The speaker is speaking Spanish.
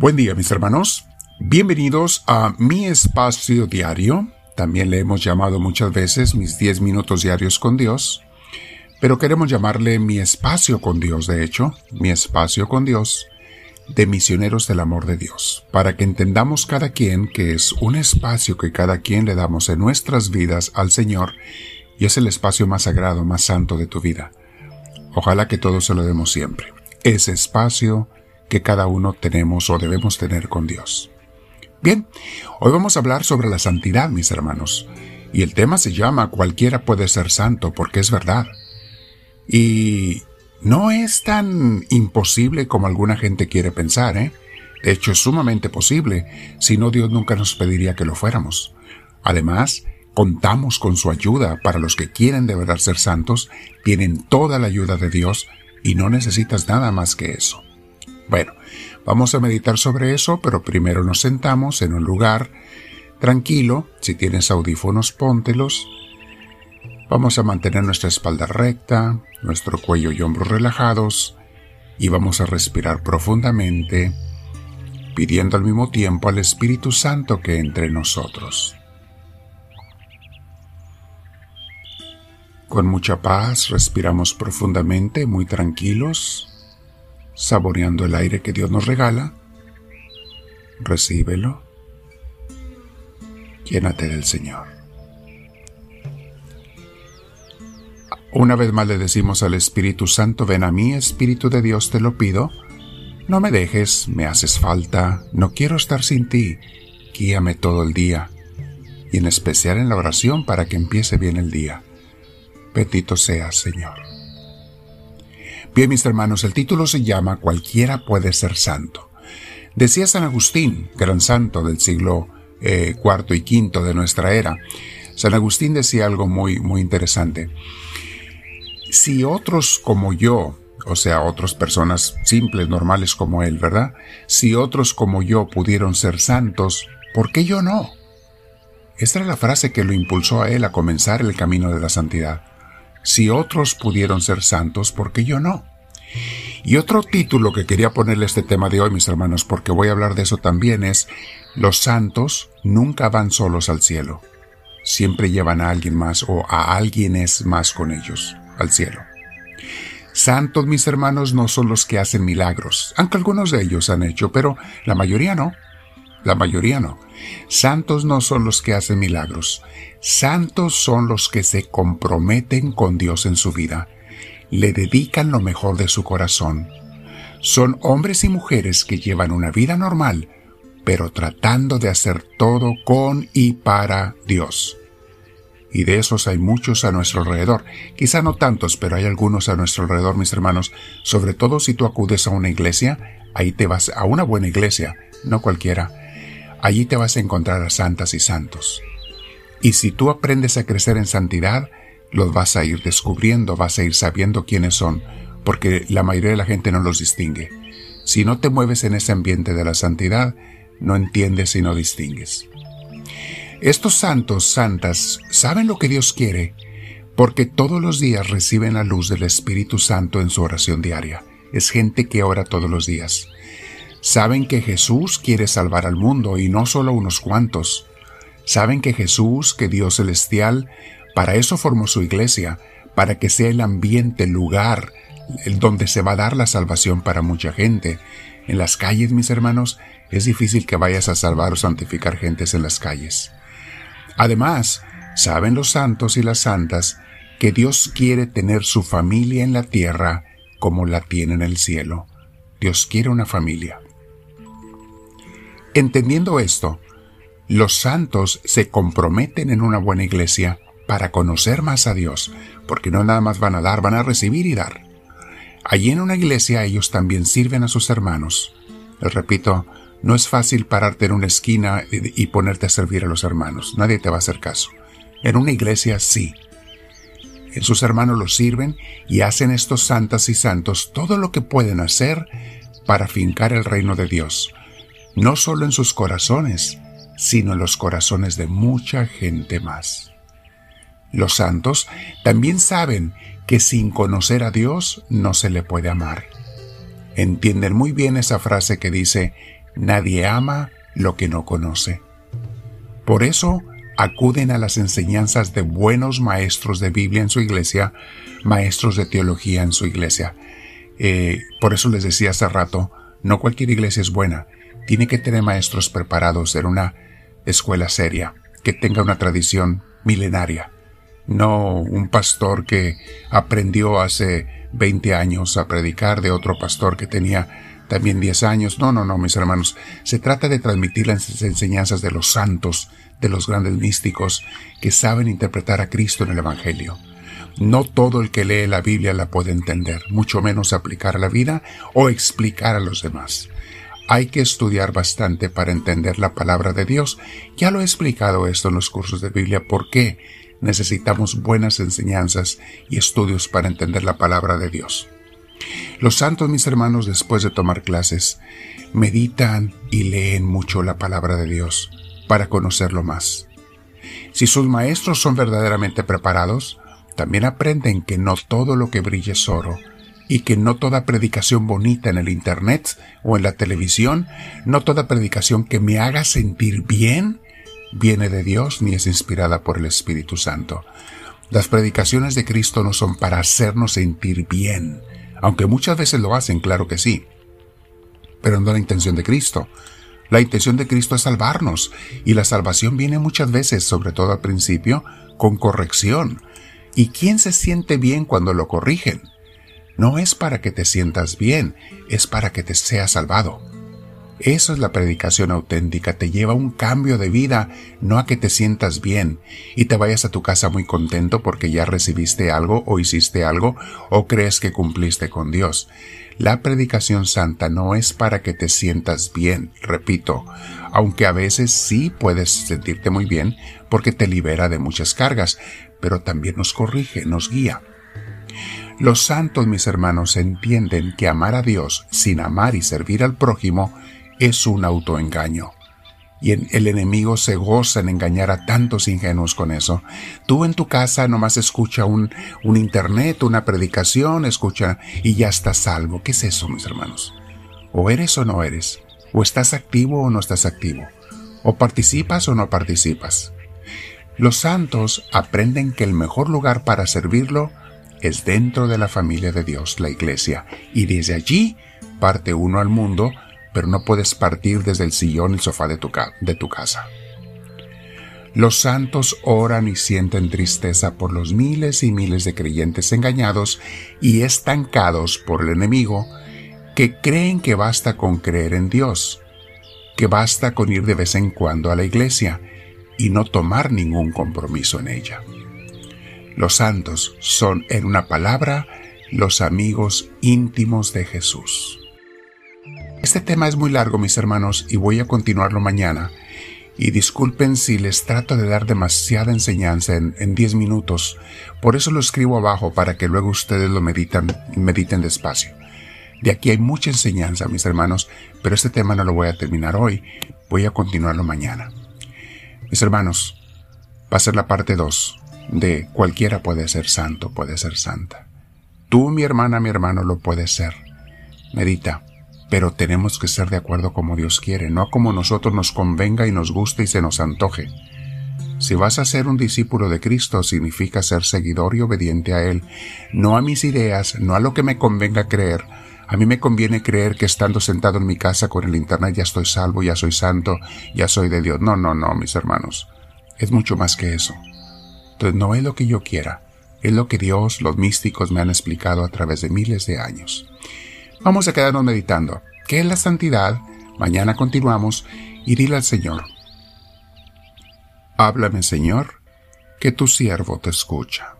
Buen día mis hermanos, bienvenidos a mi espacio diario, también le hemos llamado muchas veces mis 10 minutos diarios con Dios, pero queremos llamarle mi espacio con Dios, de hecho, mi espacio con Dios, de misioneros del amor de Dios, para que entendamos cada quien que es un espacio que cada quien le damos en nuestras vidas al Señor y es el espacio más sagrado, más santo de tu vida. Ojalá que todos se lo demos siempre. Ese espacio que cada uno tenemos o debemos tener con Dios. Bien, hoy vamos a hablar sobre la santidad, mis hermanos, y el tema se llama Cualquiera puede ser santo, porque es verdad. Y no es tan imposible como alguna gente quiere pensar, ¿eh? De hecho, es sumamente posible, si no Dios nunca nos pediría que lo fuéramos. Además, contamos con su ayuda para los que quieren de verdad ser santos, tienen toda la ayuda de Dios y no necesitas nada más que eso. Bueno, vamos a meditar sobre eso, pero primero nos sentamos en un lugar tranquilo. Si tienes audífonos, póntelos. Vamos a mantener nuestra espalda recta, nuestro cuello y hombros relajados y vamos a respirar profundamente, pidiendo al mismo tiempo al Espíritu Santo que entre nosotros. Con mucha paz respiramos profundamente, muy tranquilos saboreando el aire que Dios nos regala. Recíbelo. Llénate del Señor. Una vez más le decimos al Espíritu Santo, ven a mí, Espíritu de Dios, te lo pido. No me dejes, me haces falta, no quiero estar sin ti. Guíame todo el día, y en especial en la oración para que empiece bien el día. Bendito seas, Señor. Bien, mis hermanos, el título se llama Cualquiera puede ser santo. Decía San Agustín, gran santo del siglo IV eh, y V de nuestra era, San Agustín decía algo muy, muy interesante. Si otros como yo, o sea, otras personas simples, normales como él, ¿verdad? Si otros como yo pudieron ser santos, ¿por qué yo no? Esta era la frase que lo impulsó a él a comenzar el camino de la santidad. Si otros pudieron ser santos, ¿por qué yo no? Y otro título que quería ponerle a este tema de hoy, mis hermanos, porque voy a hablar de eso también, es Los santos nunca van solos al cielo. Siempre llevan a alguien más o a alguien es más con ellos al cielo. Santos, mis hermanos, no son los que hacen milagros, aunque algunos de ellos han hecho, pero la mayoría no. La mayoría no. Santos no son los que hacen milagros. Santos son los que se comprometen con Dios en su vida. Le dedican lo mejor de su corazón. Son hombres y mujeres que llevan una vida normal, pero tratando de hacer todo con y para Dios. Y de esos hay muchos a nuestro alrededor. Quizá no tantos, pero hay algunos a nuestro alrededor, mis hermanos. Sobre todo si tú acudes a una iglesia, ahí te vas a una buena iglesia, no cualquiera allí te vas a encontrar a santas y santos. Y si tú aprendes a crecer en santidad, los vas a ir descubriendo, vas a ir sabiendo quiénes son, porque la mayoría de la gente no los distingue. Si no te mueves en ese ambiente de la santidad, no entiendes y no distingues. Estos santos, santas, saben lo que Dios quiere, porque todos los días reciben la luz del Espíritu Santo en su oración diaria. Es gente que ora todos los días. Saben que Jesús quiere salvar al mundo y no solo unos cuantos. Saben que Jesús, que Dios celestial, para eso formó su iglesia, para que sea el ambiente, el lugar, el donde se va a dar la salvación para mucha gente. En las calles, mis hermanos, es difícil que vayas a salvar o santificar gentes en las calles. Además, saben los santos y las santas que Dios quiere tener su familia en la tierra como la tiene en el cielo. Dios quiere una familia. Entendiendo esto, los santos se comprometen en una buena iglesia para conocer más a Dios, porque no nada más van a dar, van a recibir y dar. Allí en una iglesia ellos también sirven a sus hermanos. Les repito, no es fácil pararte en una esquina y ponerte a servir a los hermanos, nadie te va a hacer caso. En una iglesia sí. En sus hermanos los sirven y hacen estos santas y santos todo lo que pueden hacer para fincar el reino de Dios, no solo en sus corazones, sino en los corazones de mucha gente más. Los santos también saben que sin conocer a Dios no se le puede amar. Entienden muy bien esa frase que dice, Nadie ama lo que no conoce. Por eso acuden a las enseñanzas de buenos maestros de Biblia en su iglesia, maestros de teología en su iglesia. Eh, por eso les decía hace rato, no cualquier iglesia es buena. Tiene que tener maestros preparados en una escuela seria, que tenga una tradición milenaria. No un pastor que aprendió hace 20 años a predicar de otro pastor que tenía también 10 años. No, no, no, mis hermanos. Se trata de transmitir las enseñanzas de los santos, de los grandes místicos que saben interpretar a Cristo en el Evangelio. No todo el que lee la Biblia la puede entender, mucho menos aplicar a la vida o explicar a los demás. Hay que estudiar bastante para entender la palabra de Dios. Ya lo he explicado esto en los cursos de Biblia, por qué necesitamos buenas enseñanzas y estudios para entender la palabra de Dios. Los santos, mis hermanos, después de tomar clases, meditan y leen mucho la palabra de Dios para conocerlo más. Si sus maestros son verdaderamente preparados, también aprenden que no todo lo que brilla es oro y que no toda predicación bonita en el Internet o en la televisión, no toda predicación que me haga sentir bien, viene de Dios ni es inspirada por el Espíritu Santo. Las predicaciones de Cristo no son para hacernos sentir bien, aunque muchas veces lo hacen, claro que sí, pero no la intención de Cristo. La intención de Cristo es salvarnos, y la salvación viene muchas veces, sobre todo al principio, con corrección. ¿Y quién se siente bien cuando lo corrigen? No es para que te sientas bien, es para que te seas salvado. Eso es la predicación auténtica, te lleva a un cambio de vida, no a que te sientas bien y te vayas a tu casa muy contento porque ya recibiste algo o hiciste algo o crees que cumpliste con Dios. La predicación santa no es para que te sientas bien, repito, aunque a veces sí puedes sentirte muy bien porque te libera de muchas cargas, pero también nos corrige, nos guía. Los santos, mis hermanos, entienden que amar a Dios sin amar y servir al prójimo es un autoengaño. Y el enemigo se goza en engañar a tantos ingenuos con eso. Tú en tu casa nomás escucha un, un internet, una predicación, escucha y ya estás salvo. ¿Qué es eso, mis hermanos? O eres o no eres. O estás activo o no estás activo. O participas o no participas. Los santos aprenden que el mejor lugar para servirlo es dentro de la familia de Dios, la iglesia, y desde allí parte uno al mundo pero no puedes partir desde el sillón el sofá de tu, de tu casa. Los santos oran y sienten tristeza por los miles y miles de creyentes engañados y estancados por el enemigo que creen que basta con creer en Dios, que basta con ir de vez en cuando a la iglesia y no tomar ningún compromiso en ella. Los santos son, en una palabra, los amigos íntimos de Jesús. Este tema es muy largo, mis hermanos, y voy a continuarlo mañana. Y disculpen si les trato de dar demasiada enseñanza en 10 minutos. Por eso lo escribo abajo para que luego ustedes lo meditan, mediten despacio. De aquí hay mucha enseñanza, mis hermanos, pero este tema no lo voy a terminar hoy. Voy a continuarlo mañana. Mis hermanos, va a ser la parte 2 de cualquiera puede ser santo, puede ser santa. Tú, mi hermana, mi hermano, lo puedes ser. Medita pero tenemos que ser de acuerdo como Dios quiere, no como nosotros nos convenga y nos guste y se nos antoje. Si vas a ser un discípulo de Cristo, significa ser seguidor y obediente a Él, no a mis ideas, no a lo que me convenga creer. A mí me conviene creer que estando sentado en mi casa con el Internet ya estoy salvo, ya soy santo, ya soy de Dios. No, no, no, mis hermanos. Es mucho más que eso. Entonces no es lo que yo quiera, es lo que Dios, los místicos me han explicado a través de miles de años. Vamos a quedarnos meditando. ¿Qué es la santidad? Mañana continuamos y dile al Señor. Háblame, Señor, que tu siervo te escucha.